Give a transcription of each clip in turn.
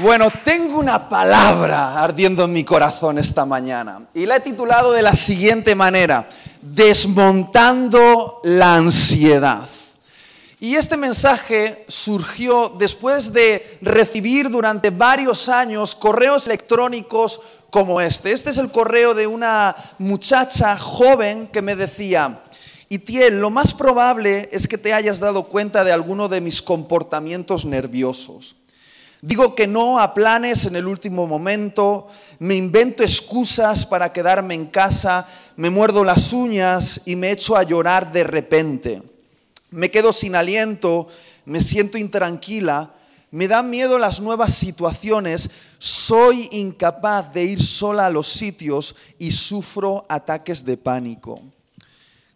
Bueno, tengo una palabra ardiendo en mi corazón esta mañana y la he titulado de la siguiente manera, desmontando la ansiedad. Y este mensaje surgió después de recibir durante varios años correos electrónicos como este. Este es el correo de una muchacha joven que me decía, Itiel, lo más probable es que te hayas dado cuenta de alguno de mis comportamientos nerviosos. Digo que no a planes en el último momento, me invento excusas para quedarme en casa, me muerdo las uñas y me echo a llorar de repente. Me quedo sin aliento, me siento intranquila, me dan miedo las nuevas situaciones, soy incapaz de ir sola a los sitios y sufro ataques de pánico.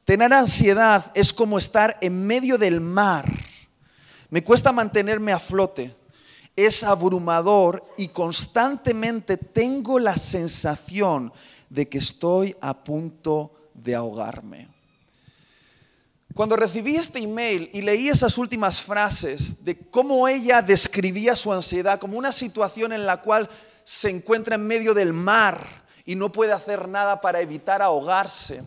Tener ansiedad es como estar en medio del mar. Me cuesta mantenerme a flote es abrumador y constantemente tengo la sensación de que estoy a punto de ahogarme. Cuando recibí este email y leí esas últimas frases de cómo ella describía su ansiedad como una situación en la cual se encuentra en medio del mar y no puede hacer nada para evitar ahogarse,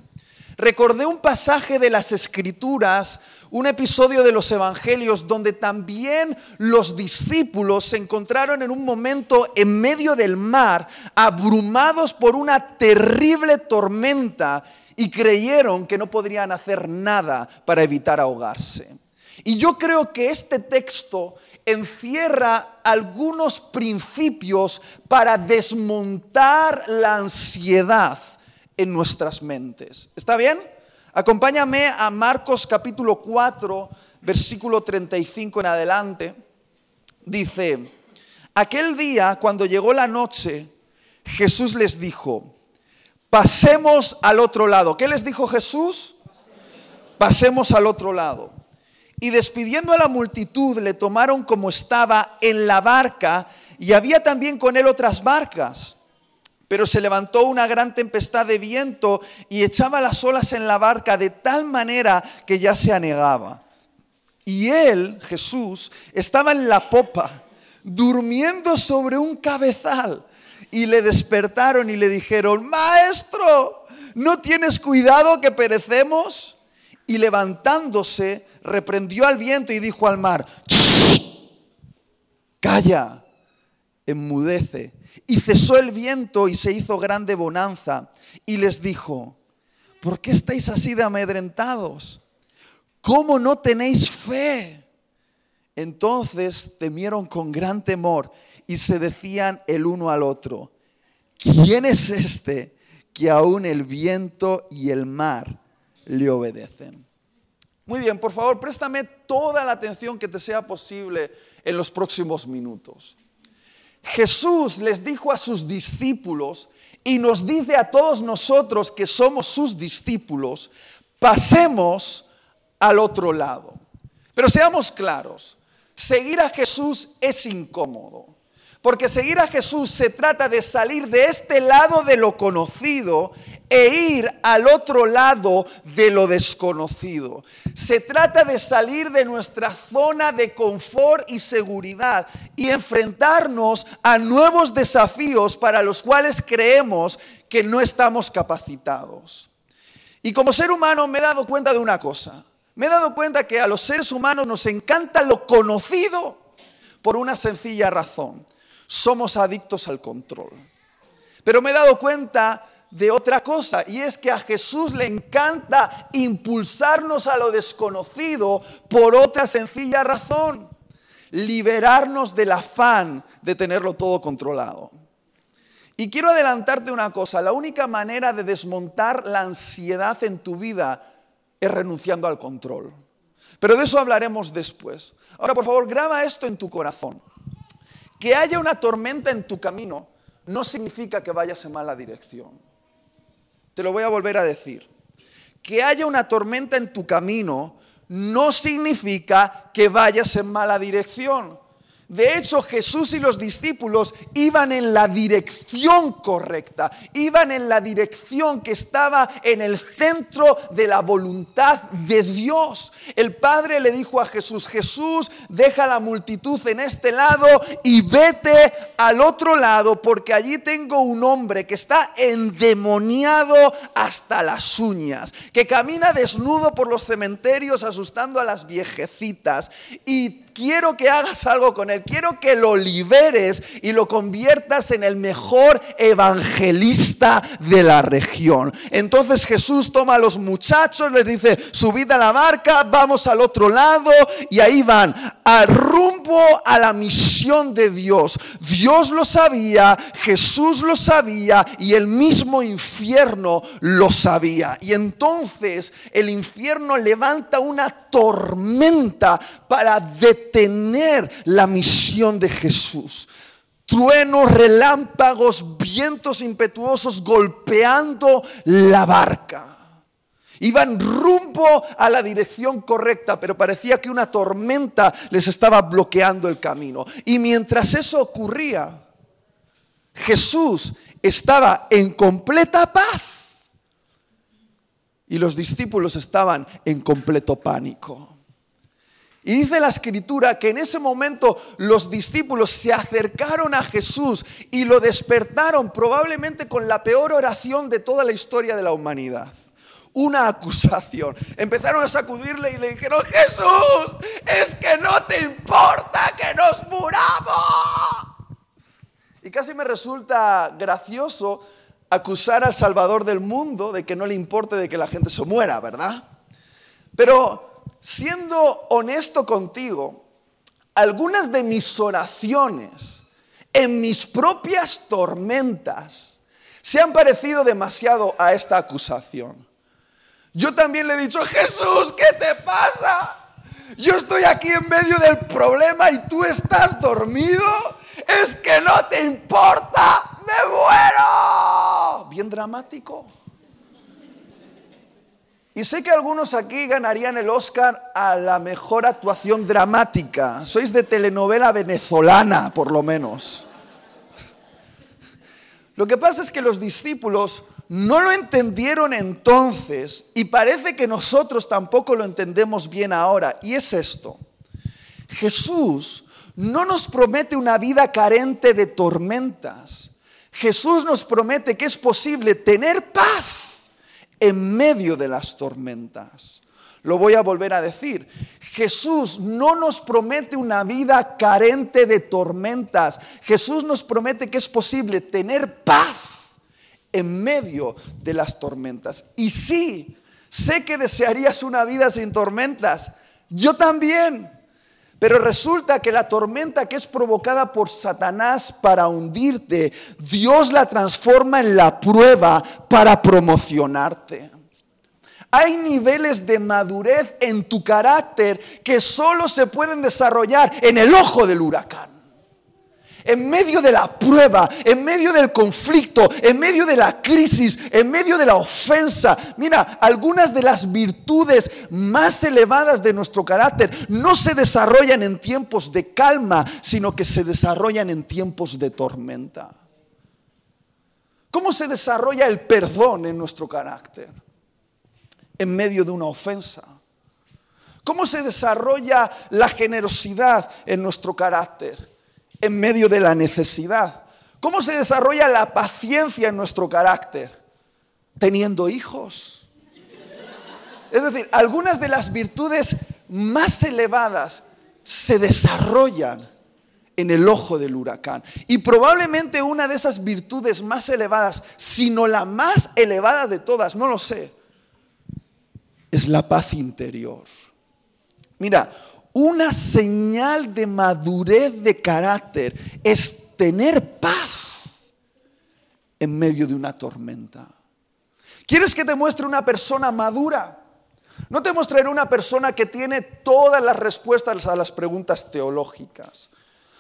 recordé un pasaje de las escrituras un episodio de los evangelios donde también los discípulos se encontraron en un momento en medio del mar, abrumados por una terrible tormenta y creyeron que no podrían hacer nada para evitar ahogarse. Y yo creo que este texto encierra algunos principios para desmontar la ansiedad en nuestras mentes. ¿Está bien? Acompáñame a Marcos capítulo 4, versículo 35 en adelante. Dice, aquel día cuando llegó la noche, Jesús les dijo, pasemos al otro lado. ¿Qué les dijo Jesús? Pasemos al otro lado. Y despidiendo a la multitud, le tomaron como estaba en la barca y había también con él otras barcas. Pero se levantó una gran tempestad de viento y echaba las olas en la barca de tal manera que ya se anegaba. Y él, Jesús, estaba en la popa, durmiendo sobre un cabezal. Y le despertaron y le dijeron, Maestro, ¿no tienes cuidado que perecemos? Y levantándose, reprendió al viento y dijo al mar, Calla, enmudece. Y cesó el viento y se hizo grande bonanza. Y les dijo, ¿por qué estáis así de amedrentados? ¿Cómo no tenéis fe? Entonces temieron con gran temor y se decían el uno al otro, ¿quién es este que aún el viento y el mar le obedecen? Muy bien, por favor, préstame toda la atención que te sea posible en los próximos minutos. Jesús les dijo a sus discípulos y nos dice a todos nosotros que somos sus discípulos, pasemos al otro lado. Pero seamos claros, seguir a Jesús es incómodo. Porque seguir a Jesús se trata de salir de este lado de lo conocido e ir al otro lado de lo desconocido. Se trata de salir de nuestra zona de confort y seguridad y enfrentarnos a nuevos desafíos para los cuales creemos que no estamos capacitados. Y como ser humano me he dado cuenta de una cosa. Me he dado cuenta que a los seres humanos nos encanta lo conocido por una sencilla razón. Somos adictos al control. Pero me he dado cuenta de otra cosa y es que a Jesús le encanta impulsarnos a lo desconocido por otra sencilla razón, liberarnos del afán de tenerlo todo controlado. Y quiero adelantarte una cosa, la única manera de desmontar la ansiedad en tu vida es renunciando al control. Pero de eso hablaremos después. Ahora, por favor, graba esto en tu corazón. Que haya una tormenta en tu camino no significa que vayas en mala dirección. Te lo voy a volver a decir. Que haya una tormenta en tu camino no significa que vayas en mala dirección. De hecho, Jesús y los discípulos iban en la dirección correcta, iban en la dirección que estaba en el centro de la voluntad de Dios. El Padre le dijo a Jesús, Jesús, deja la multitud en este lado y vete al otro lado, porque allí tengo un hombre que está endemoniado hasta las uñas, que camina desnudo por los cementerios asustando a las viejecitas y quiero que hagas algo con él, quiero que lo liberes y lo conviertas en el mejor evangelista de la región. Entonces Jesús toma a los muchachos, les dice, subid a la barca, vamos al otro lado y ahí van, al rumbo a la misión de Dios. Dios lo sabía, Jesús lo sabía y el mismo infierno lo sabía. Y entonces el infierno levanta una tormenta para detener la misión de Jesús. Truenos, relámpagos, vientos impetuosos golpeando la barca. Iban rumbo a la dirección correcta, pero parecía que una tormenta les estaba bloqueando el camino. Y mientras eso ocurría, Jesús estaba en completa paz y los discípulos estaban en completo pánico. Y dice la escritura que en ese momento los discípulos se acercaron a Jesús y lo despertaron probablemente con la peor oración de toda la historia de la humanidad. Una acusación. Empezaron a sacudirle y le dijeron, Jesús, es que no te importa que nos muramos. Y casi me resulta gracioso acusar al Salvador del mundo de que no le importe de que la gente se muera, ¿verdad? Pero siendo honesto contigo, algunas de mis oraciones en mis propias tormentas se han parecido demasiado a esta acusación. Yo también le he dicho, Jesús, ¿qué te pasa? Yo estoy aquí en medio del problema y tú estás dormido. Es que no te importa, me muero. Bien dramático. Y sé que algunos aquí ganarían el Oscar a la mejor actuación dramática. Sois de telenovela venezolana, por lo menos. Lo que pasa es que los discípulos no lo entendieron entonces y parece que nosotros tampoco lo entendemos bien ahora. Y es esto. Jesús no nos promete una vida carente de tormentas. Jesús nos promete que es posible tener paz en medio de las tormentas. Lo voy a volver a decir. Jesús no nos promete una vida carente de tormentas. Jesús nos promete que es posible tener paz en medio de las tormentas. Y sí, sé que desearías una vida sin tormentas. Yo también. Pero resulta que la tormenta que es provocada por Satanás para hundirte, Dios la transforma en la prueba para promocionarte. Hay niveles de madurez en tu carácter que solo se pueden desarrollar en el ojo del huracán en medio de la prueba, en medio del conflicto, en medio de la crisis, en medio de la ofensa. Mira, algunas de las virtudes más elevadas de nuestro carácter no se desarrollan en tiempos de calma, sino que se desarrollan en tiempos de tormenta. ¿Cómo se desarrolla el perdón en nuestro carácter? En medio de una ofensa. ¿Cómo se desarrolla la generosidad en nuestro carácter? En medio de la necesidad. ¿Cómo se desarrolla la paciencia en nuestro carácter? Teniendo hijos. Es decir, algunas de las virtudes más elevadas se desarrollan en el ojo del huracán. Y probablemente una de esas virtudes más elevadas, sino la más elevada de todas, no lo sé, es la paz interior. Mira, una señal de madurez de carácter es tener paz en medio de una tormenta. ¿Quieres que te muestre una persona madura? No te mostraré una persona que tiene todas las respuestas a las preguntas teológicas.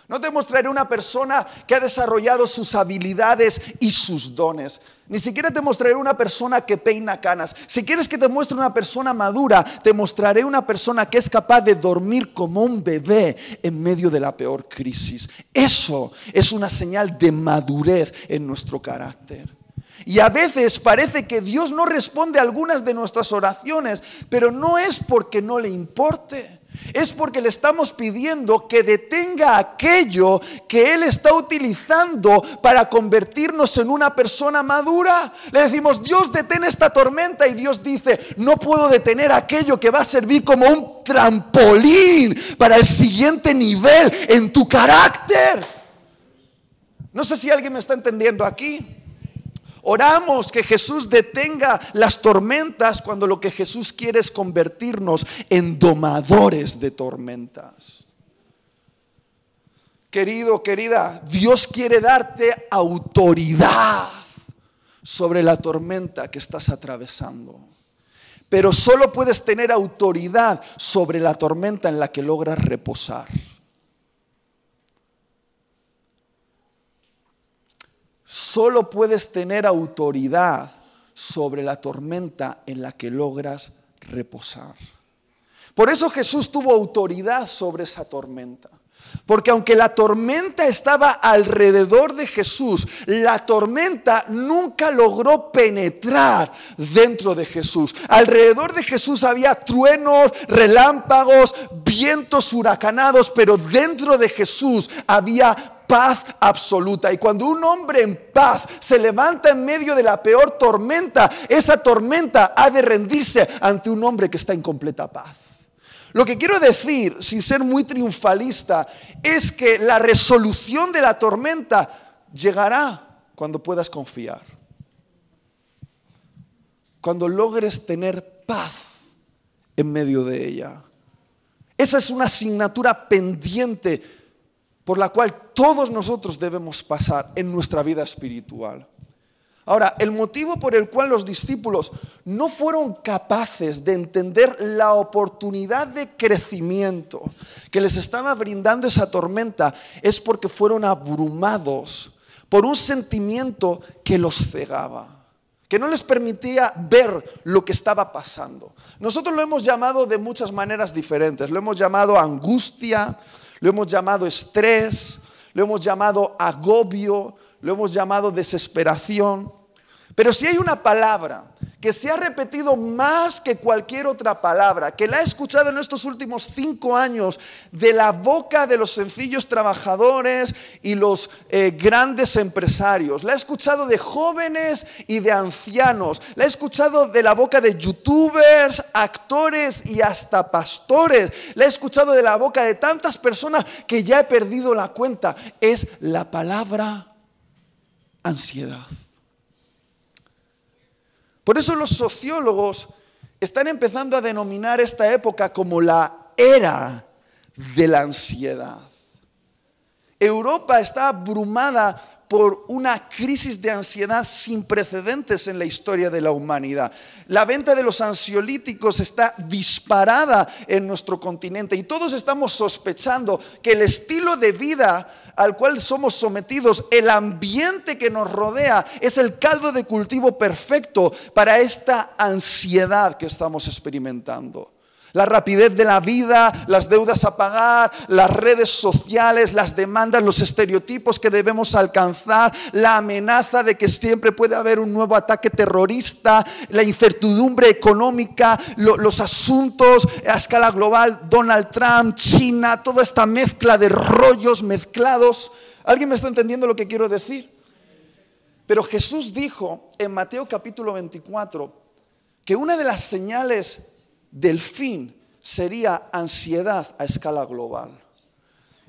No te mostraré una persona que ha desarrollado sus habilidades y sus dones. Ni siquiera te mostraré una persona que peina canas. Si quieres que te muestre una persona madura, te mostraré una persona que es capaz de dormir como un bebé en medio de la peor crisis. Eso es una señal de madurez en nuestro carácter. Y a veces parece que Dios no responde a algunas de nuestras oraciones, pero no es porque no le importe es porque le estamos pidiendo que detenga aquello que Él está utilizando para convertirnos en una persona madura. Le decimos, Dios detén esta tormenta y Dios dice, no puedo detener aquello que va a servir como un trampolín para el siguiente nivel en tu carácter. No sé si alguien me está entendiendo aquí. Oramos que Jesús detenga las tormentas cuando lo que Jesús quiere es convertirnos en domadores de tormentas. Querido, querida, Dios quiere darte autoridad sobre la tormenta que estás atravesando. Pero solo puedes tener autoridad sobre la tormenta en la que logras reposar. Solo puedes tener autoridad sobre la tormenta en la que logras reposar. Por eso Jesús tuvo autoridad sobre esa tormenta. Porque aunque la tormenta estaba alrededor de Jesús, la tormenta nunca logró penetrar dentro de Jesús. Alrededor de Jesús había truenos, relámpagos, vientos huracanados, pero dentro de Jesús había paz absoluta. Y cuando un hombre en paz se levanta en medio de la peor tormenta, esa tormenta ha de rendirse ante un hombre que está en completa paz. Lo que quiero decir, sin ser muy triunfalista, es que la resolución de la tormenta llegará cuando puedas confiar. Cuando logres tener paz en medio de ella. Esa es una asignatura pendiente por la cual todos nosotros debemos pasar en nuestra vida espiritual. Ahora, el motivo por el cual los discípulos no fueron capaces de entender la oportunidad de crecimiento que les estaba brindando esa tormenta es porque fueron abrumados por un sentimiento que los cegaba, que no les permitía ver lo que estaba pasando. Nosotros lo hemos llamado de muchas maneras diferentes, lo hemos llamado angustia, lo hemos llamado estrés, lo hemos llamado agobio, lo hemos llamado desesperación. Pero si hay una palabra que se ha repetido más que cualquier otra palabra, que la he escuchado en estos últimos cinco años de la boca de los sencillos trabajadores y los eh, grandes empresarios, la he escuchado de jóvenes y de ancianos, la he escuchado de la boca de youtubers, actores y hasta pastores, la he escuchado de la boca de tantas personas que ya he perdido la cuenta, es la palabra ansiedad. Por eso los sociólogos están empezando a denominar esta época como la era de la ansiedad. Europa está abrumada por una crisis de ansiedad sin precedentes en la historia de la humanidad. La venta de los ansiolíticos está disparada en nuestro continente y todos estamos sospechando que el estilo de vida al cual somos sometidos, el ambiente que nos rodea, es el caldo de cultivo perfecto para esta ansiedad que estamos experimentando. La rapidez de la vida, las deudas a pagar, las redes sociales, las demandas, los estereotipos que debemos alcanzar, la amenaza de que siempre puede haber un nuevo ataque terrorista, la incertidumbre económica, los asuntos a escala global, Donald Trump, China, toda esta mezcla de rollos mezclados. ¿Alguien me está entendiendo lo que quiero decir? Pero Jesús dijo en Mateo capítulo 24 que una de las señales del fin sería ansiedad a escala global.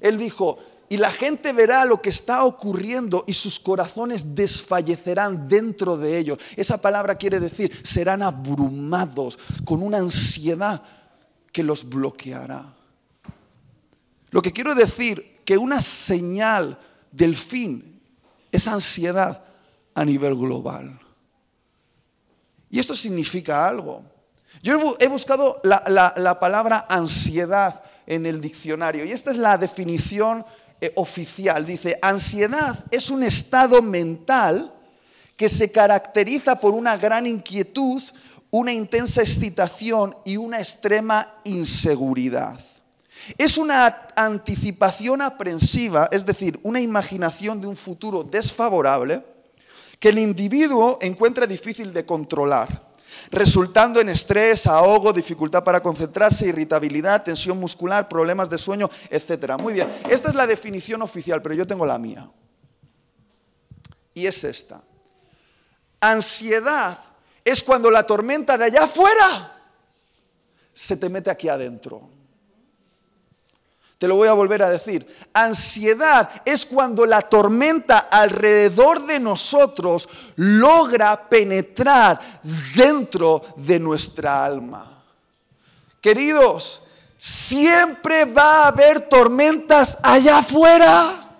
Él dijo, y la gente verá lo que está ocurriendo y sus corazones desfallecerán dentro de ellos. Esa palabra quiere decir, serán abrumados con una ansiedad que los bloqueará. Lo que quiero decir, que una señal del fin es ansiedad a nivel global. Y esto significa algo. Yo he buscado la, palabra ansiedad en el diccionario y esta es la definición eh, oficial. Dice, ansiedad es un estado mental que se caracteriza por una gran inquietud, una intensa excitación y una extrema inseguridad. Es una anticipación aprensiva, es decir, una imaginación de un futuro desfavorable que el individuo encuentra difícil de controlar, resultando en estrés, ahogo, dificultad para concentrarse, irritabilidad, tensión muscular, problemas de sueño, etc. Muy bien, esta es la definición oficial, pero yo tengo la mía. Y es esta. Ansiedad es cuando la tormenta de allá afuera se te mete aquí adentro. Te lo voy a volver a decir. Ansiedad es cuando la tormenta alrededor de nosotros logra penetrar dentro de nuestra alma. Queridos, siempre va a haber tormentas allá afuera.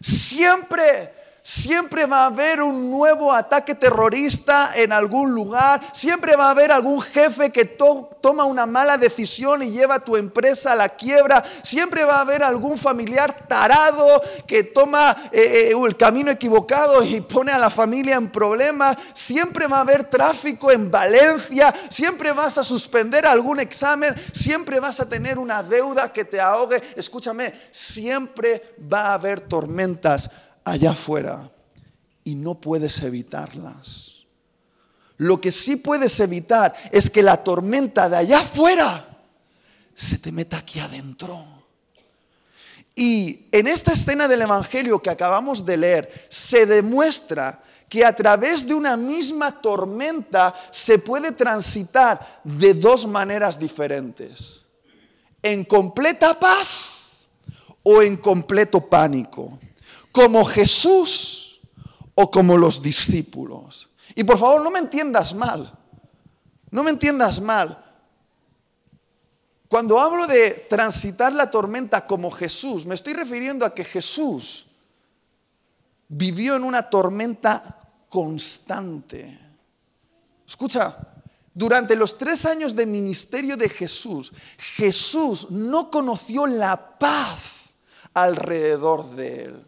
Siempre. Siempre va a haber un nuevo ataque terrorista en algún lugar. Siempre va a haber algún jefe que toma una mala decisión y lleva a tu empresa a la quiebra. Siempre va a haber algún familiar tarado que toma eh, eh, el camino equivocado y pone a la familia en problemas. Siempre va a haber tráfico en Valencia. Siempre vas a suspender algún examen. Siempre vas a tener una deuda que te ahogue. Escúchame, siempre va a haber tormentas allá afuera y no puedes evitarlas. Lo que sí puedes evitar es que la tormenta de allá afuera se te meta aquí adentro. Y en esta escena del Evangelio que acabamos de leer, se demuestra que a través de una misma tormenta se puede transitar de dos maneras diferentes. En completa paz o en completo pánico como Jesús o como los discípulos. Y por favor, no me entiendas mal. No me entiendas mal. Cuando hablo de transitar la tormenta como Jesús, me estoy refiriendo a que Jesús vivió en una tormenta constante. Escucha, durante los tres años de ministerio de Jesús, Jesús no conoció la paz alrededor de él.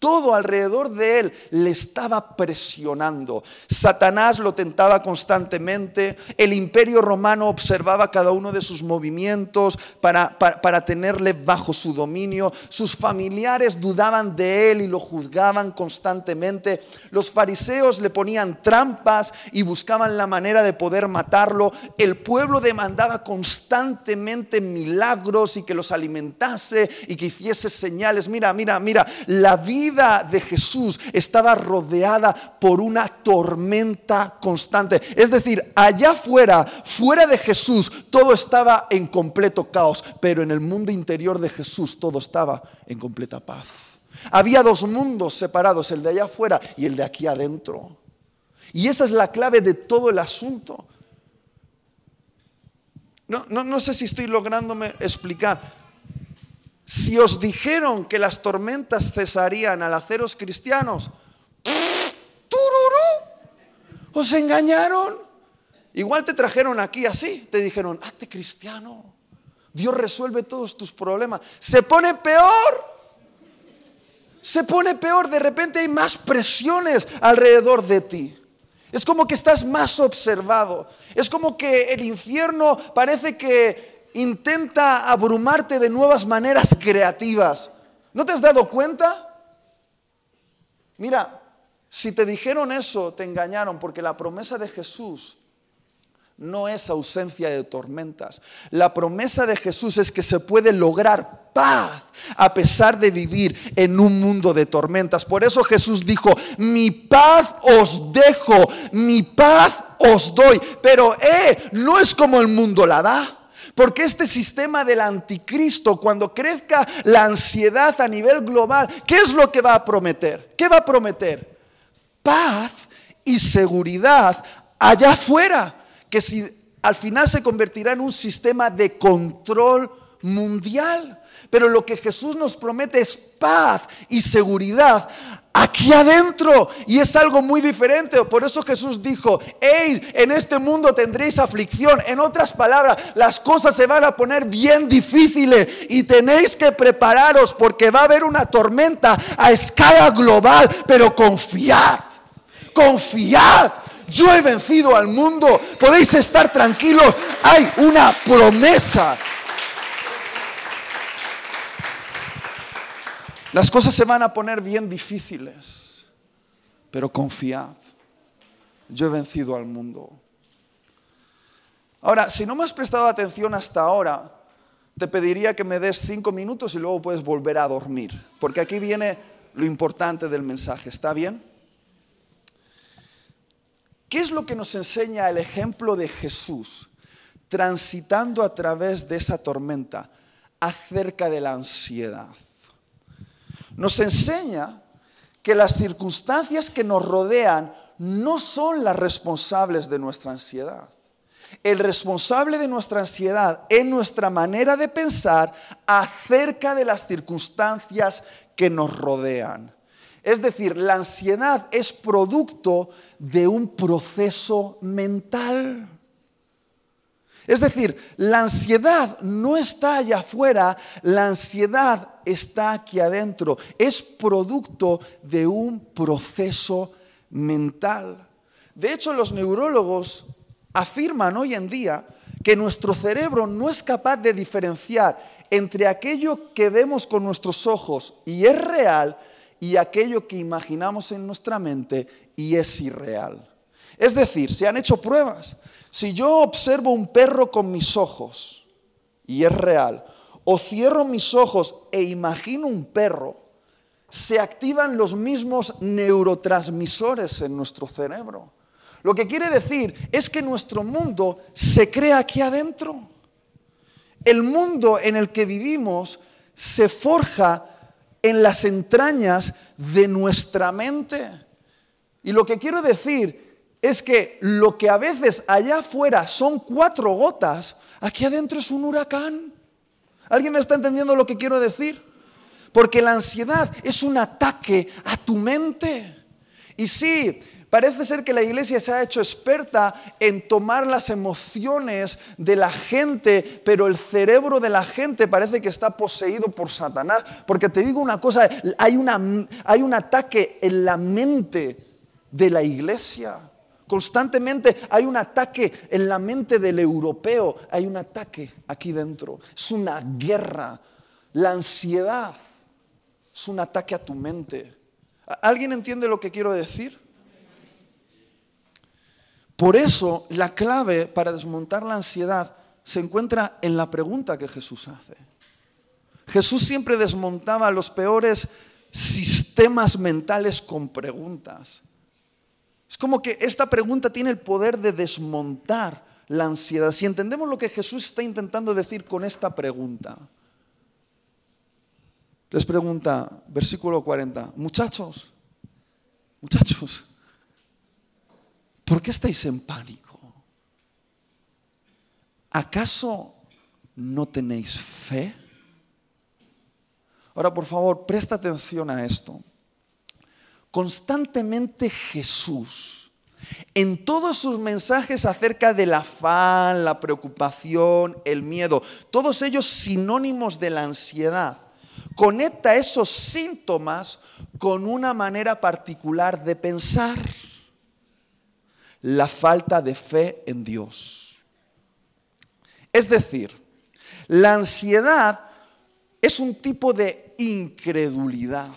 Todo alrededor de él le estaba presionando. Satanás lo tentaba constantemente. El imperio romano observaba cada uno de sus movimientos para, para, tenerle bajo su dominio. Sus familiares dudaban de él y lo juzgaban constantemente. Los fariseos le ponían trampas y buscaban la manera de poder matarlo. El pueblo demandaba constantemente milagros y que los alimentase y que hiciese señales. Mira, mira, mira, la vida de Jesús estaba rodeada por una tormenta constante. Es decir, allá fuera, fuera de Jesús, todo estaba en completo caos, pero en el mundo interior de Jesús todo estaba en completa paz. Había dos mundos separados, el de allá afuera y el de aquí adentro. Y esa es la clave de todo el asunto. No, no, no sé si estoy lográndome explicar. Si os dijeron que las tormentas cesarían al haceros cristianos, ¡tururú! ¿Os engañaron? Igual te trajeron aquí así, te dijeron, hazte cristiano, Dios resuelve todos tus problemas. Se pone peor, se pone peor, de repente hay más presiones alrededor de ti. Es como que estás más observado. Es como que el infierno parece que intenta abrumarte de nuevas maneras creativas. ¿No te has dado cuenta? Mira, si te dijeron eso, te engañaron, porque la promesa de Jesús no es ausencia de tormentas. La promesa de Jesús es que se puede lograr paz a pesar de vivir en un mundo de tormentas. Por eso Jesús dijo, mi paz os dejo, mi paz os doy. Pero, eh, no es como el mundo la da. Porque este sistema del anticristo, cuando crezca la ansiedad a nivel global, ¿qué es lo que va a prometer? ¿Qué va a prometer? Paz y seguridad allá afuera, que si al final se convertirá en un sistema de control mundial. Pero lo que Jesús nos promete es paz y seguridad aquí adentro. Y es algo muy diferente. Por eso Jesús dijo, en este mundo tendréis aflicción. En otras palabras, las cosas se van a poner bien difíciles y tenéis que prepararos porque va a haber una tormenta a escala global, pero confiad. confiad, yo he vencido al mundo, podéis estar tranquilos, hay una promesa. Las cosas se van a poner bien difíciles, pero confiad, yo he vencido al mundo. Ahora, si no me has prestado atención hasta ahora, te pediría que me des cinco minutos y luego puedes volver a dormir, porque aquí viene lo importante del mensaje, ¿está bien? ¿Qué es lo que nos enseña el ejemplo de Jesús transitando a través de esa tormenta acerca de la ansiedad? Nos enseña que las circunstancias que nos rodean no son las responsables de nuestra ansiedad. El responsable de nuestra ansiedad es nuestra manera de pensar acerca de las circunstancias que nos rodean. Es decir, la ansiedad es producto de un proceso mental. Es decir, la ansiedad no está allá afuera, la ansiedad está aquí adentro. Es producto de un proceso mental. De hecho, los neurólogos afirman hoy en día que nuestro cerebro no es capaz de diferenciar entre aquello que vemos con nuestros ojos y es real y aquello que imaginamos en nuestra mente y es irreal. Es decir, se han hecho pruebas. Si yo observo un perro con mis ojos y es real, o cierro mis ojos e imagino un perro, se activan los mismos neurotransmisores en nuestro cerebro. Lo que quiere decir es que nuestro mundo se crea aquí adentro. El mundo en el que vivimos se forja en las entrañas de nuestra mente. Y lo que quiero decir es que lo que a veces allá afuera son cuatro gotas, aquí adentro es un huracán. ¿Alguien me está entendiendo lo que quiero decir? Porque la ansiedad es un ataque a tu mente. Y sí, Parece ser que la iglesia se ha hecho experta en tomar las emociones de la gente, pero el cerebro de la gente parece que está poseído por Satanás. Porque te digo una cosa, hay, hay un ataque en la mente de la iglesia. Constantemente hay un ataque en la mente del europeo, hay un ataque aquí dentro. Es una guerra. La ansiedad es un ataque a tu mente. ¿Alguien entiende lo que quiero decir? Por eso la clave para desmontar la ansiedad se encuentra en la pregunta que Jesús hace. Jesús siempre desmontaba los peores sistemas mentales con preguntas. Es como que esta pregunta tiene el poder de desmontar la ansiedad. Si entendemos lo que Jesús está intentando decir con esta pregunta, les pregunta, versículo 40, muchachos, muchachos, ¿Por qué estáis en pánico? ¿Acaso no tenéis fe? Ahora, por favor, presta atención a esto. Constantemente Jesús, en todos sus mensajes acerca del afán, la preocupación, el miedo, todos ellos sinónimos de la ansiedad, conecta esos síntomas con una manera particular de pensar la falta de fe en Dios. Es decir, la ansiedad es un tipo de incredulidad.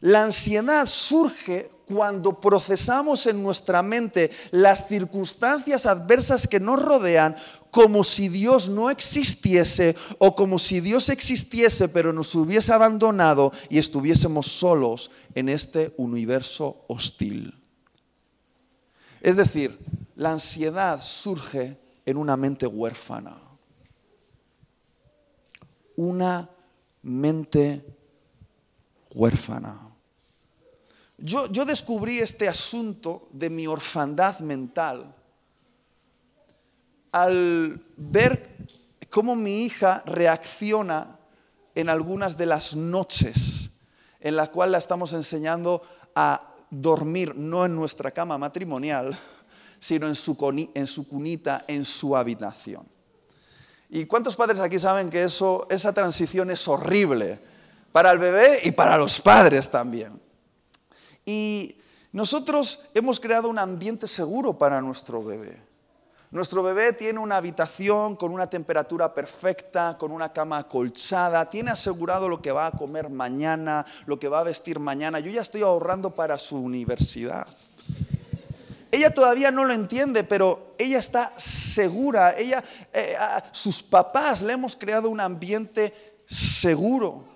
La ansiedad surge cuando procesamos en nuestra mente las circunstancias adversas que nos rodean como si Dios no existiese o como si Dios existiese pero nos hubiese abandonado y estuviésemos solos en este universo hostil. Es decir, la ansiedad surge en una mente huérfana. Una mente huérfana. Yo, yo, descubrí este asunto de mi orfandad mental al ver cómo mi hija reacciona en algunas de las noches en las cuales la estamos enseñando a dormir no en nuestra cama matrimonial, sino en su, en su cunita, en su habitación. ¿Y cuántos padres aquí saben que eso, esa transición es horrible para el bebé y para los padres también? Y Nosotros hemos creado un ambiente seguro para nuestro bebé. Nuestro bebé tiene una habitación con una temperatura perfecta, con una cama acolchada, tiene asegurado lo que va a comer mañana, lo que va a vestir mañana. Yo ya estoy ahorrando para su universidad. Ella todavía no lo entiende, pero ella está segura. Ella, eh, sus papás le hemos creado un ambiente seguro.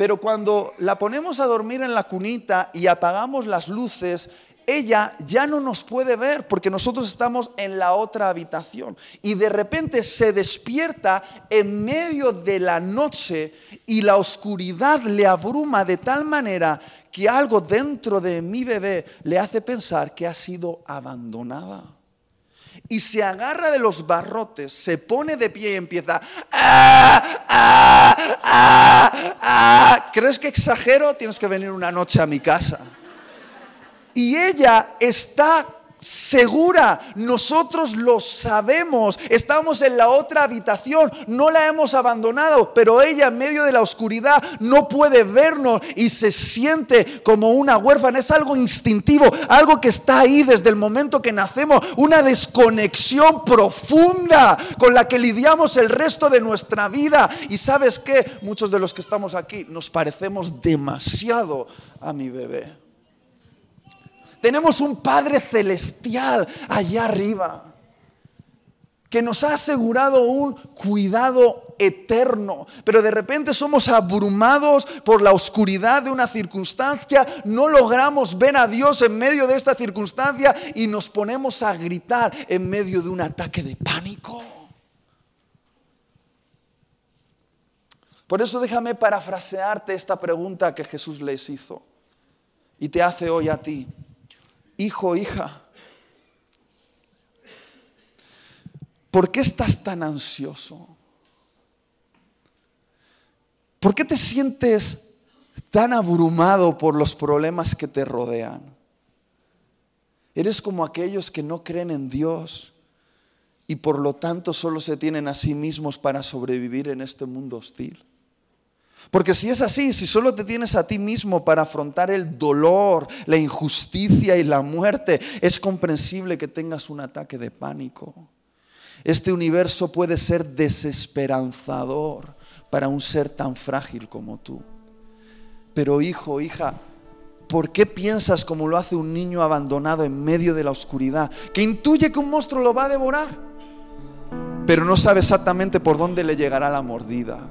Pero cuando la ponemos a dormir en la cunita y apagamos las luces, ella ya no nos puede ver porque nosotros estamos en la otra habitación. Y de repente se despierta en medio de la noche y la oscuridad le abruma de tal manera que algo dentro de mi bebé le hace pensar que ha sido abandonada y se agarra de los barrotes, se pone de pie y empieza, ¡Ah, ah, ah, ¿crees que exagero? Tienes que venir una noche a mi casa. Y ella está segura. Nosotros lo sabemos. Estamos en la otra habitación. No la hemos abandonado, pero ella en medio de la oscuridad no puede vernos y se siente como una huérfana. Es algo instintivo, algo que está ahí desde el momento que nacemos. Una desconexión profunda con la que lidiamos el resto de nuestra vida. Y sabes qué? Muchos de los que estamos aquí nos parecemos demasiado a mi bebé. Tenemos un Padre celestial allá arriba que nos ha asegurado un cuidado eterno, pero de repente somos abrumados por la oscuridad de una circunstancia, no logramos ver a Dios en medio de esta circunstancia y nos ponemos a gritar en medio de un ataque de pánico. Por eso déjame parafrasearte esta pregunta que Jesús les hizo y te hace hoy a ti hijo, hija, ¿por qué estás tan ansioso? ¿Por qué te sientes tan abrumado por los problemas que te rodean? Eres como aquellos que no creen en Dios y por lo tanto solo se tienen a sí mismos para sobrevivir en este mundo hostil. Porque si es así, si solo te tienes a ti mismo para afrontar el dolor, la injusticia y la muerte, es comprensible que tengas un ataque de pánico. Este universo puede ser desesperanzador para un ser tan frágil como tú. Pero hijo, hija, ¿por qué piensas como lo hace un niño abandonado en medio de la oscuridad, que intuye que un monstruo lo va a devorar, pero no sabe exactamente por dónde le llegará la mordida?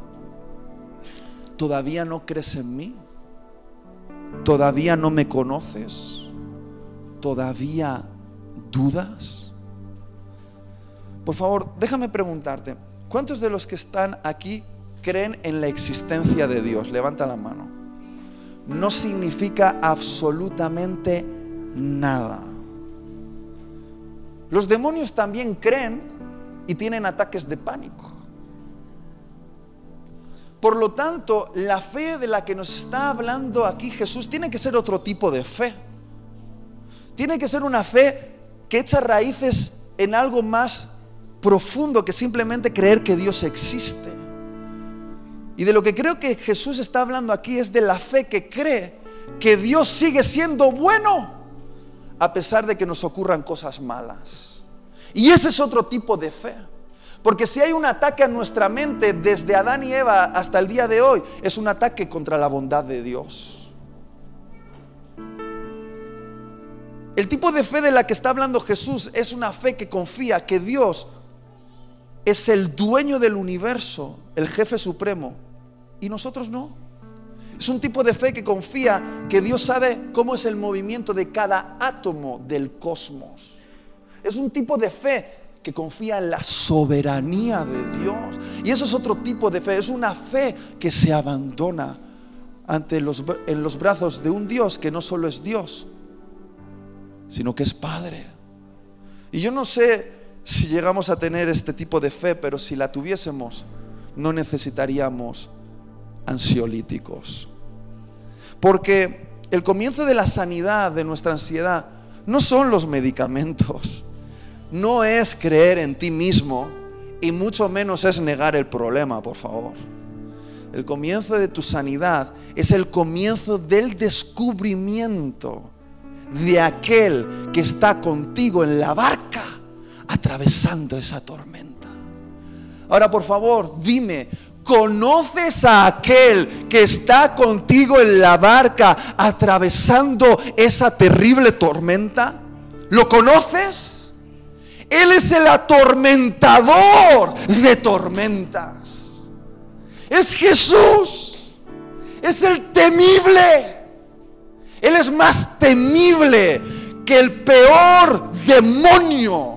¿Todavía no crees en mí? ¿Todavía no me conoces? ¿Todavía dudas? Por favor, déjame preguntarte, ¿cuántos de los que están aquí creen en la existencia de Dios? Levanta la mano. No significa absolutamente nada. Los demonios también creen y tienen ataques de pánico. Por lo tanto, la fe de la que nos está hablando aquí Jesús tiene que ser otro tipo de fe. Tiene que ser una fe que echa raíces en algo más profundo que simplemente creer que Dios existe. Y de lo que creo que Jesús está hablando aquí es de la fe que cree que Dios sigue siendo bueno a pesar de que nos ocurran cosas malas. Y ese es otro tipo de fe. Porque si hay un ataque a nuestra mente desde Adán y Eva hasta el día de hoy, es un ataque contra la bondad de Dios. El tipo de fe de la que está hablando Jesús es una fe que confía que Dios es el dueño del universo, el jefe supremo, y nosotros no. Es un tipo de fe que confía que Dios sabe cómo es el movimiento de cada átomo del cosmos. Es un tipo de fe que confía en la soberanía de Dios. Y eso es otro tipo de fe, es una fe que se abandona ante los, en los brazos de un Dios que no solo es Dios, sino que es Padre. Y yo no sé si llegamos a tener este tipo de fe, pero si la tuviésemos, no necesitaríamos ansiolíticos. Porque el comienzo de la sanidad de nuestra ansiedad no son los medicamentos no es creer en ti mismo y mucho menos es negar el problema, por favor. El comienzo de tu sanidad es el comienzo del descubrimiento de aquel que está contigo en la barca atravesando esa tormenta. Ahora, por favor, dime, ¿conoces a aquel que está contigo en la barca atravesando esa terrible tormenta? ¿Lo conoces? Él es el atormentador de tormentas. Es Jesús. Es el temible. Él es más temible que el peor demonio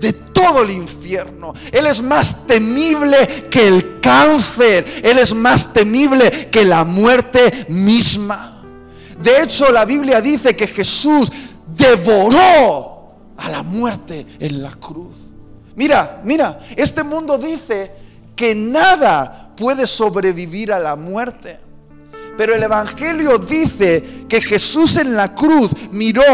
de todo el infierno. Él es más temible que el cáncer. Él es más temible que la muerte misma. De hecho, la Biblia dice que Jesús devoró a la muerte en la cruz. Mira, mira, este mundo dice que nada puede sobrevivir a la muerte. Pero el Evangelio dice que Jesús en la cruz miró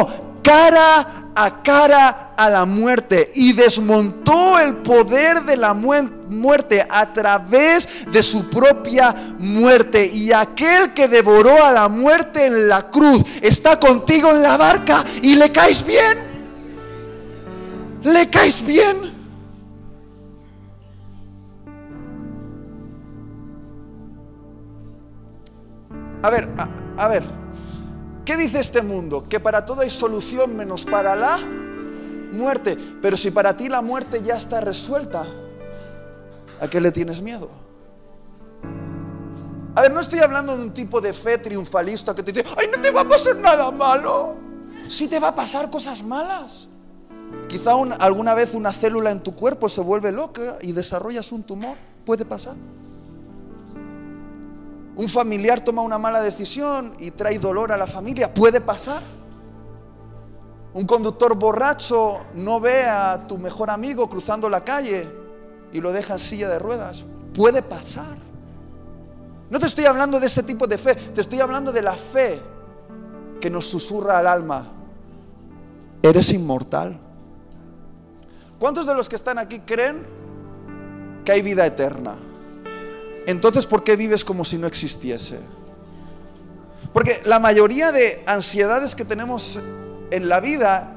cara a cara a la muerte y desmontó el poder de la muerte a través de su propia muerte. Y aquel que devoró a la muerte en la cruz está contigo en la barca y le caes bien. Le caes bien. A ver, a, ver, ¿qué dice este mundo? Que para todo hay solución menos para la muerte. Pero si para ti la muerte ya está resuelta, ¿a qué le tienes miedo? A ver, no estoy hablando de un tipo de fe triunfalista que te dice, ay, no te va a pasar nada malo. Sí te va a pasar cosas malas. Quizá alguna vez una célula en tu cuerpo se vuelve loca y desarrollas un tumor. Puede pasar. Un familiar toma una mala decisión y trae dolor a la familia. Puede pasar. Un conductor borracho no ve a tu mejor amigo cruzando la calle y lo deja en silla de ruedas. Puede pasar. No te estoy hablando de ese tipo de fe, te estoy hablando de la fe que nos susurra al alma. Eres inmortal. ¿Cuántos de los que están aquí creen que hay vida eterna? entonces ¿por qué vives como si no existiese? Porque la mayoría de ansiedades que tenemos en la vida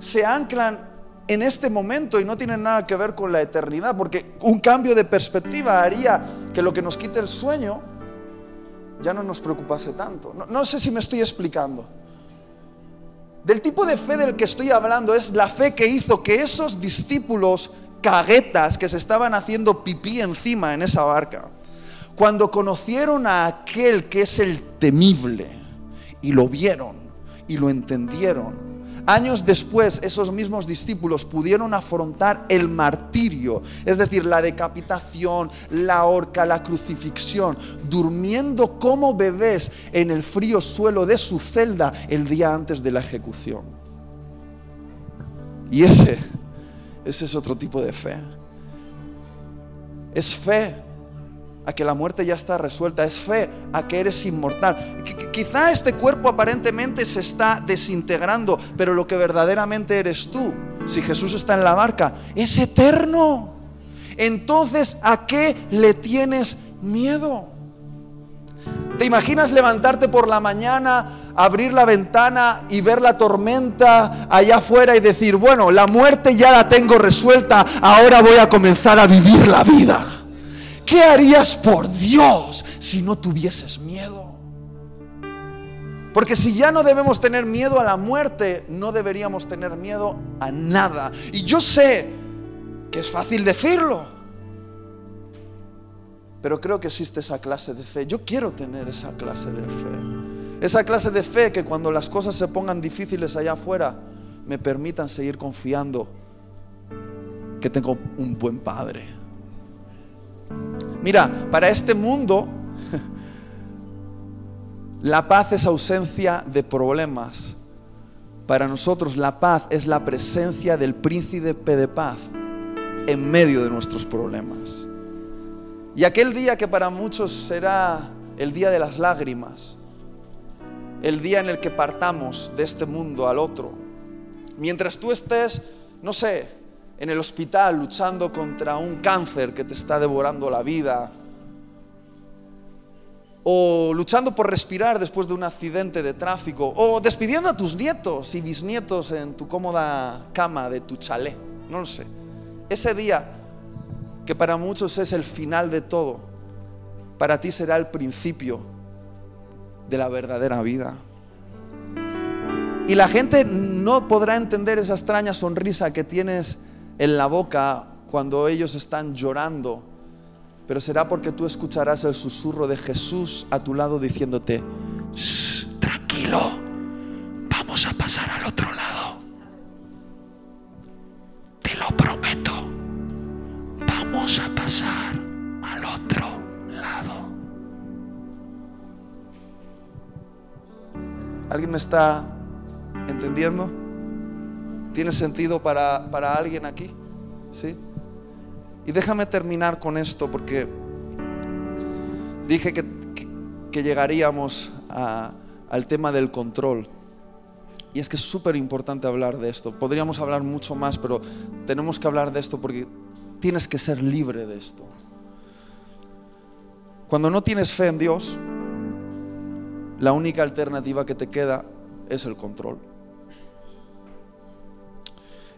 se anclan en este momento y no tienen nada que ver con la eternidad, porque un cambio de perspectiva haría que lo que nos quite el sueño ya no nos preocupase tanto. No, no sé si me estoy explicando. Del tipo de fe del que estoy hablando es la fe que hizo que esos discípulos caguetas que se estaban haciendo pipí encima en esa barca, cuando conocieron a aquel que es el temible y lo vieron y lo entendieron, años después esos mismos discípulos pudieron afrontar el martirio, es decir, la decapitación, la horca, la crucifixión, durmiendo como bebés en el frío suelo de su celda el día antes de la ejecución. Y ese ese es otro tipo de fe. Es fe a que la muerte ya está resuelta, es fe a que eres inmortal. Quizá este cuerpo aparentemente se está desintegrando, pero lo que verdaderamente eres tú, si Jesús está en la barca, es eterno. Entonces, ¿a qué le tienes miedo? ¿Te imaginas levantarte por la mañana abrir la ventana y ver la tormenta allá afuera y decir, bueno, la muerte ya la tengo resuelta, ahora voy a comenzar a vivir la vida. ¿Qué harías por Dios si no tuvieses miedo? Porque si ya no debemos tener miedo a la muerte, no deberíamos tener miedo a nada. Y yo sé que es fácil decirlo, pero creo que existe esa clase de fe. Yo quiero tener esa clase de fe. Esa clase de fe que cuando las cosas se pongan difíciles allá afuera, me permitan seguir confiando que tengo un buen Padre. Mira, para este mundo, la paz es ausencia de problemas. Para nosotros la paz es la presencia del príncipe de paz en medio de nuestros problemas. Y aquel día que para muchos será el día de las lágrimas, el día en el que partamos de este mundo al otro. Mientras tú estés, no sé, en el hospital luchando contra un cáncer que te está devorando la vida. o luchando por respirar después de un accidente de tráfico, o despidiendo a tus nietos y bisnietos en tu cómoda cama de tu chalet, no lo sé. Ese día, que para muchos es el final de todo, para ti será el principio de la verdadera vida. Y la gente no podrá entender esa extraña sonrisa que tienes en la boca cuando ellos están llorando pero será porque tú escucharás el susurro de Jesús a tu lado diciéndote, tranquilo, vamos a pasar al otro lado. Te lo prometo, vamos a pasar al otro lado. ¿Alguien me está entendiendo? ¿Tiene sentido para, para alguien aquí? ¿Sí? Y déjame terminar con esto porque dije que, llegaríamos al tema del control. Y es que es súper importante hablar de esto. Podríamos hablar mucho más, pero tenemos que hablar de esto porque tienes que ser libre de esto. Cuando no tienes fe en Dios, la única alternativa que te queda es el control.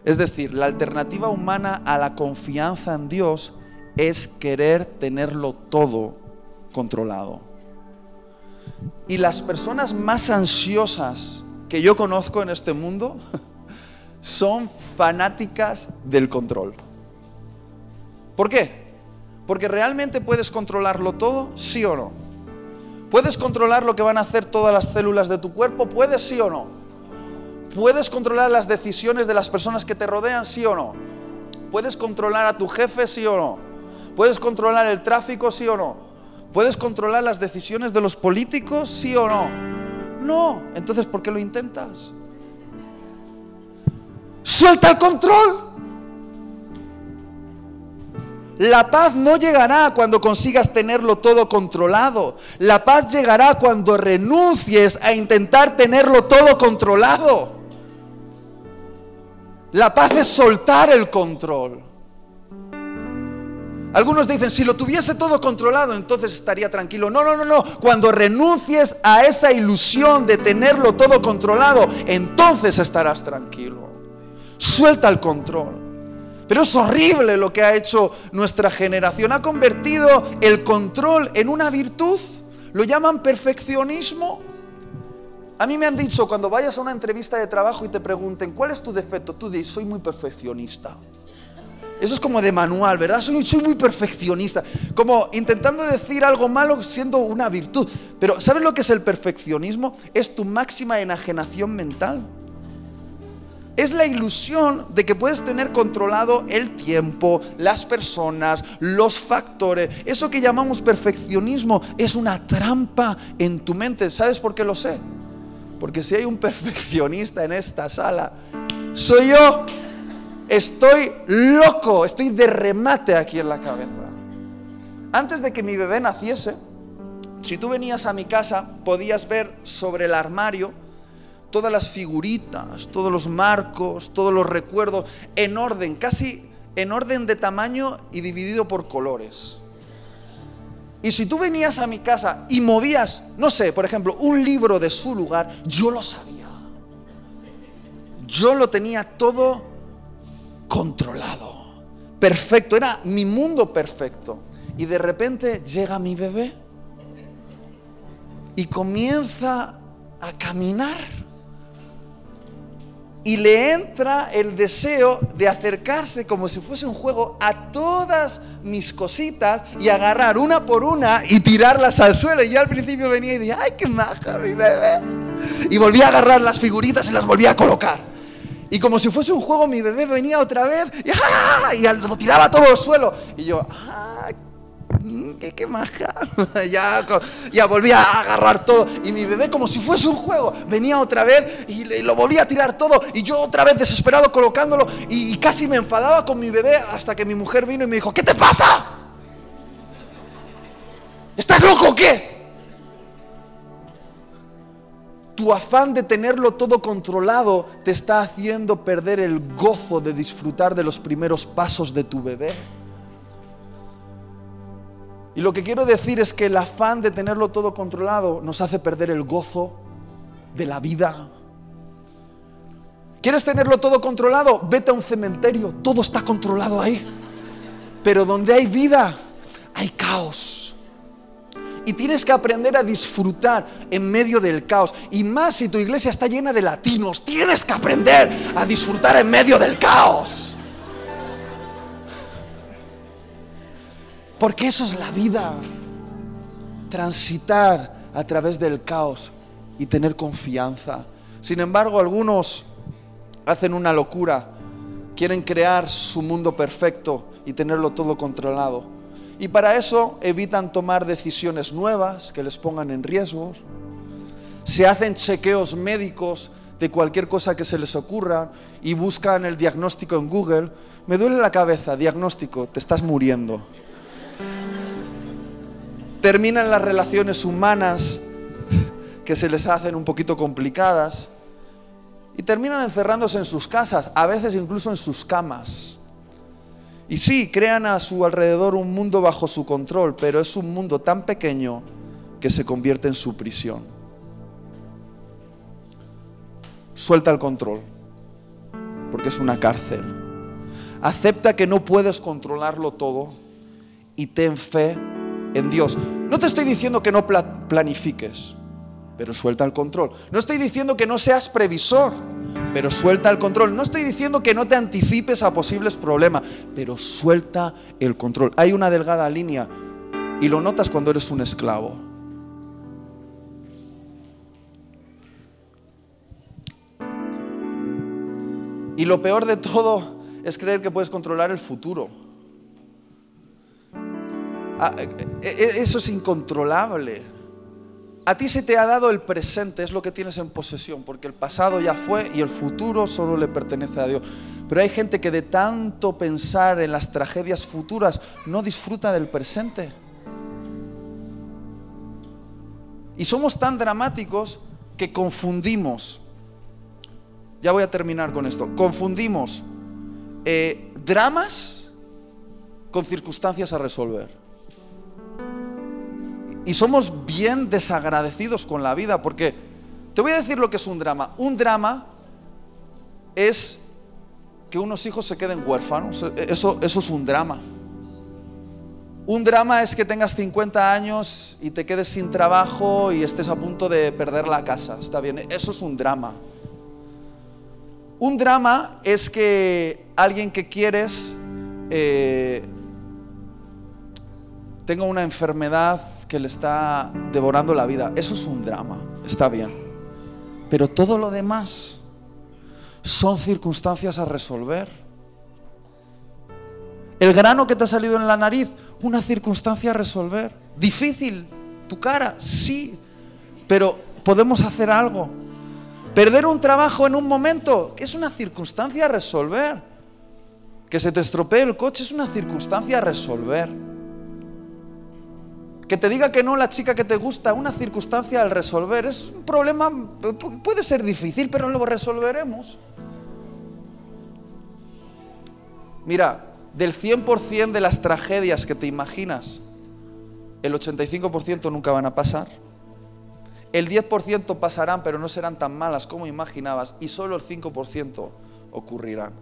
Es decir, la alternativa humana a la confianza en Dios es querer tenerlo todo controlado. Y las personas más ansiosas que yo conozco en este mundo son fanáticas del control. ¿Por qué? Porque realmente puedes controlarlo todo, sí o no. ¿Puedes controlar lo que van a hacer todas las células de tu cuerpo? ¿Puedes sí o no? ¿Puedes controlar las decisiones de las personas que te rodean, sí o no? ¿Puedes controlar a tu jefe, sí o no? ¿Puedes controlar el tráfico, sí o no? ¿Puedes controlar las decisiones de los políticos, sí o no? No. Entonces, ¿por qué lo intentas? Suelta el control. La paz no llegará cuando consigas tenerlo todo controlado. La paz llegará cuando renuncies a intentar tenerlo todo controlado. La paz es soltar el control. Algunos dicen, si lo tuviese todo controlado, entonces estaría tranquilo. No, no, no, no. Cuando renuncies a esa ilusión de tenerlo todo controlado, entonces estarás tranquilo. Suelta el control. Pero es horrible lo que ha hecho nuestra generación. Ha convertido el control en una virtud. Lo llaman perfeccionismo. A mí me han dicho, cuando vayas a una entrevista de trabajo y te pregunten, ¿cuál es tu defecto? Tú dices, soy muy perfeccionista. Eso es como de manual, ¿verdad? Soy, muy perfeccionista. Como intentando decir algo malo siendo una virtud. Pero ¿sabes lo que es el perfeccionismo? Es tu máxima enajenación mental. Es la ilusión de que puedes tener controlado el tiempo, las personas, los factores. Eso que llamamos perfeccionismo es una trampa en tu mente. ¿Sabes por qué lo sé? Porque si hay un perfeccionista en esta sala, soy yo. Estoy loco, estoy de remate aquí en la cabeza. Antes de que mi bebé naciese, si tú venías a mi casa, podías ver sobre el armario todas las figuritas, todos los marcos, todos los recuerdos, en orden, casi en orden de tamaño y dividido por colores. Y si tú venías a mi casa y movías, no sé, por ejemplo, un libro de su lugar, yo lo sabía. Yo lo tenía todo controlado. Perfecto, era mi mundo perfecto. Y de repente llega mi bebé y comienza a caminar y le entra el deseo de acercarse como si fuese un juego a todas mis cositas y agarrar una por una y tirarlas al suelo. Y yo al principio venía y decía, ay, qué maja mi bebé. Y volvía a agarrar las figuritas y las volvía a colocar. Y como si fuese un juego, mi bebé venía otra vez y, ¡ah! y lo tiraba todo al suelo. Y yo, ¡ah! Mm, qué, maja. ya, ya volvía a agarrar todo. Y mi bebé, como si fuese un juego, venía otra vez y, lo volvía a tirar todo. Y yo otra vez desesperado colocándolo. Y, y casi me enfadaba con mi bebé hasta que mi mujer vino y me dijo, ¿qué te pasa? ¿Estás loco o qué? Tu afán de tenerlo todo controlado te está haciendo perder el gozo de disfrutar de los primeros pasos de tu bebé. Y lo que quiero decir es que el afán de tenerlo todo controlado nos hace perder el gozo de la vida. ¿Quieres tenerlo todo controlado? Vete a un cementerio, todo está controlado ahí. Pero donde hay vida, hay caos. Y tienes que aprender a disfrutar en medio del caos. Y más si tu iglesia está llena de latinos, tienes que aprender a disfrutar en medio del caos. Porque eso es la vida. Transitar a través del caos y tener confianza. Sin embargo, algunos hacen una locura. Quieren crear su mundo perfecto y tenerlo todo controlado. Y para eso evitan tomar decisiones nuevas que les pongan en riesgo. Se hacen chequeos médicos de cualquier cosa que se les ocurra y buscan el diagnóstico en Google. Me duele la cabeza, diagnóstico, te estás muriendo. Terminan las relaciones humanas que se les hacen un poquito complicadas y terminan encerrándose en sus casas, a veces incluso en sus camas. Y sí, crean a su alrededor un mundo bajo su control, pero es un mundo tan pequeño que se convierte en su prisión. Suelta el control, porque es una cárcel. Acepta que no puedes controlarlo todo y ten fe en Dios. No te estoy diciendo que no planifiques, pero suelta el control. No estoy diciendo que no seas previsor, pero suelta el control. No estoy diciendo que no te anticipes a posibles problemas, pero suelta el control. Hay una delgada línea y lo notas cuando eres un esclavo. Y lo peor de todo es creer que puedes controlar el futuro. Ah, e, e, eso es incontrolable. A ti se te ha dado el presente, es lo que tienes en posesión, porque el pasado ya fue y el futuro solo le pertenece a Dios. Pero hay gente que de tanto pensar en las tragedias futuras no disfruta del presente. Y somos tan dramáticos que confundimos, ya voy a terminar con esto, confundimos eh, dramas con circunstancias a resolver. Y somos bien desagradecidos con la vida porque te voy a decir lo que es un drama. Un drama es que unos hijos se queden huérfanos. Eso, eso es un drama. Un drama es que tengas 50 años y te quedes sin trabajo y estés a punto de perder la casa. Está bien, eso es un drama. Un drama es que alguien que quieres eh, tenga una enfermedad que le está devorando la vida. Eso es un drama, está bien. Pero todo lo demás son circunstancias a resolver. El grano que te ha salido en la nariz, una circunstancia a resolver. Difícil, tu cara, sí, pero podemos hacer algo. Perder un trabajo en un momento, que es una circunstancia a resolver. Que se te estropee el coche es una circunstancia a resolver. Que te diga que no la chica que te gusta, una circunstancia al resolver. Es un problema, puede ser difícil, pero lo resolveremos. Mira, del 100% de las tragedias que te imaginas, el 85% nunca van a pasar. El 10% pasarán, pero no serán tan malas como imaginabas. Y solo el 5% ocurrirán.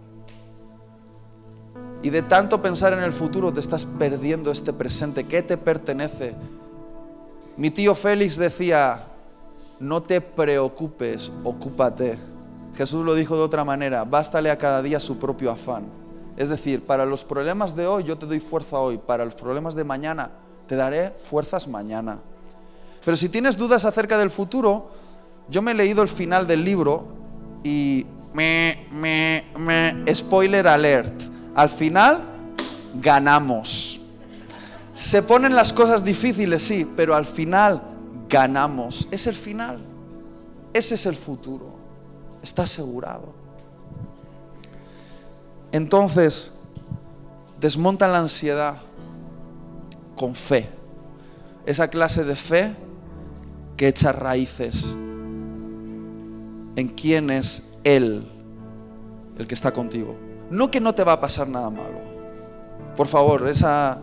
Y de tanto pensar en el futuro te estás perdiendo este presente. ¿Qué te pertenece? Mi tío Félix decía, no te preocupes, ocúpate. Jesús lo dijo de otra manera, bástale a cada día su propio afán. Es decir, para los problemas de hoy yo te doy fuerza hoy, para los problemas de mañana te daré fuerzas mañana. Pero si tienes dudas acerca del futuro, yo me he leído el final del libro y me, me, me, spoiler alert al final ganamos. Se ponen las cosas difíciles, sí, pero al final ganamos. Es el final. Ese es el futuro. Está asegurado. Entonces, desmontan la ansiedad con fe. Esa clase de fe que echa raíces en quién es Él, el que está contigo. No que no te va a pasar nada malo. Por favor, esa,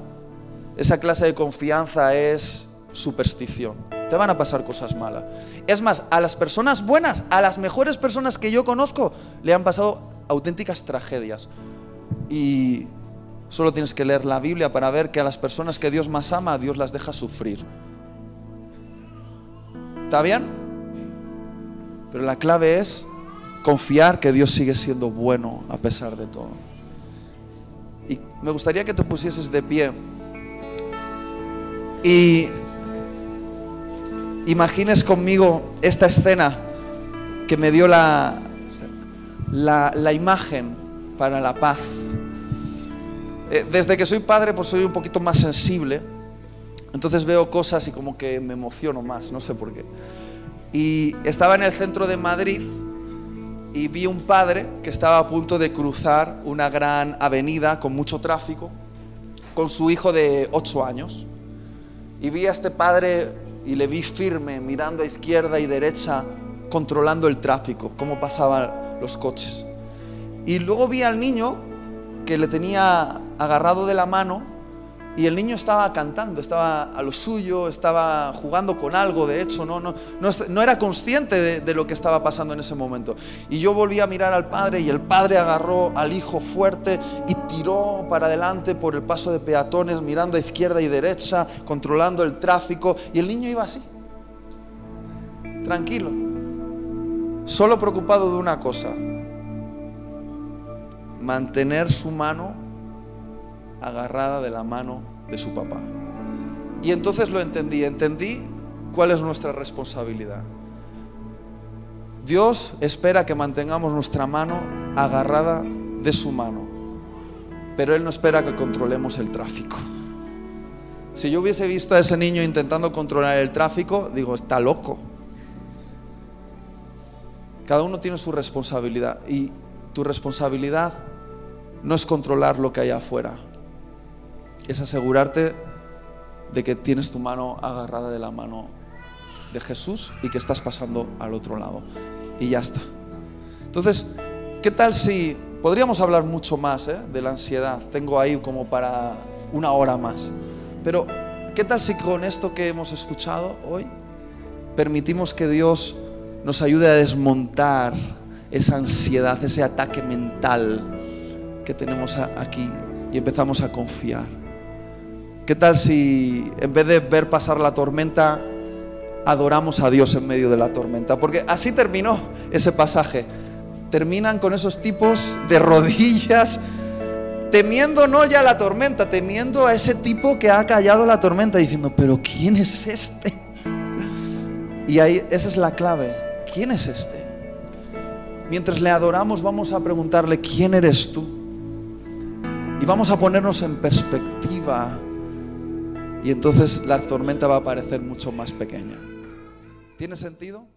esa clase de confianza es superstición. Te van a pasar cosas malas. Es más, a las personas buenas, a las mejores personas que yo conozco, le han pasado auténticas tragedias. Y solo tienes que leer la Biblia para ver que a las personas que Dios más ama, Dios las deja sufrir. ¿Está bien? Pero la clave es confiar que Dios sigue siendo bueno a pesar de todo. Y me gustaría que te pusieses de pie y imagines conmigo esta escena que me dio la, la, imagen para la paz. Eh, desde que soy padre, pues soy un poquito más sensible. Entonces veo cosas y como que me emociono más, no sé por qué. Y estaba en el centro de Madrid y vi un padre que estaba a punto de cruzar una gran avenida con mucho tráfico con su hijo de 8 años. Y vi a este padre y le vi firme, mirando a izquierda y derecha, controlando el tráfico, cómo pasaban los coches. Y luego vi al niño que le tenía agarrado de la mano y el niño estaba cantando, estaba a lo suyo, estaba jugando con algo, de hecho, no, no, no, era consciente de, lo que estaba pasando en ese momento. Y yo volví a mirar al padre y el padre agarró al hijo fuerte y tiró para adelante por el paso de peatones, mirando a izquierda y derecha, controlando el tráfico, y el niño iba así, tranquilo, solo preocupado de una cosa, mantener su mano agarrada de la mano de su papá. Y entonces lo entendí, entendí cuál es nuestra responsabilidad. Dios espera que mantengamos nuestra mano agarrada de su mano, pero Él no espera que controlemos el tráfico. Si yo hubiese visto a ese niño intentando controlar el tráfico, digo, está loco. Cada uno tiene su responsabilidad y tu responsabilidad no es controlar lo que hay afuera, es asegurarte de que tienes tu mano agarrada de la mano de Jesús y que estás pasando al otro lado. Y ya está. Entonces, ¿qué tal si podríamos hablar mucho más eh, de la ansiedad? Tengo ahí como para una hora más. Pero, ¿qué tal si con esto que hemos escuchado hoy permitimos que Dios nos ayude a desmontar esa ansiedad, ese ataque mental que tenemos aquí y empezamos a confiar? ¿Qué tal si en vez de ver pasar la tormenta, adoramos a Dios en medio de la tormenta? Porque así terminó ese pasaje. Terminan con esos tipos de rodillas, temiendo no ya la tormenta, temiendo a ese tipo que ha callado la tormenta, diciendo, pero ¿quién es este? Y ahí esa es la clave. ¿Quién es este? Mientras le adoramos vamos a preguntarle, ¿quién eres tú? Y vamos a ponernos en perspectiva y entonces la tormenta va a parecer mucho más pequeña. ¿Tiene sentido?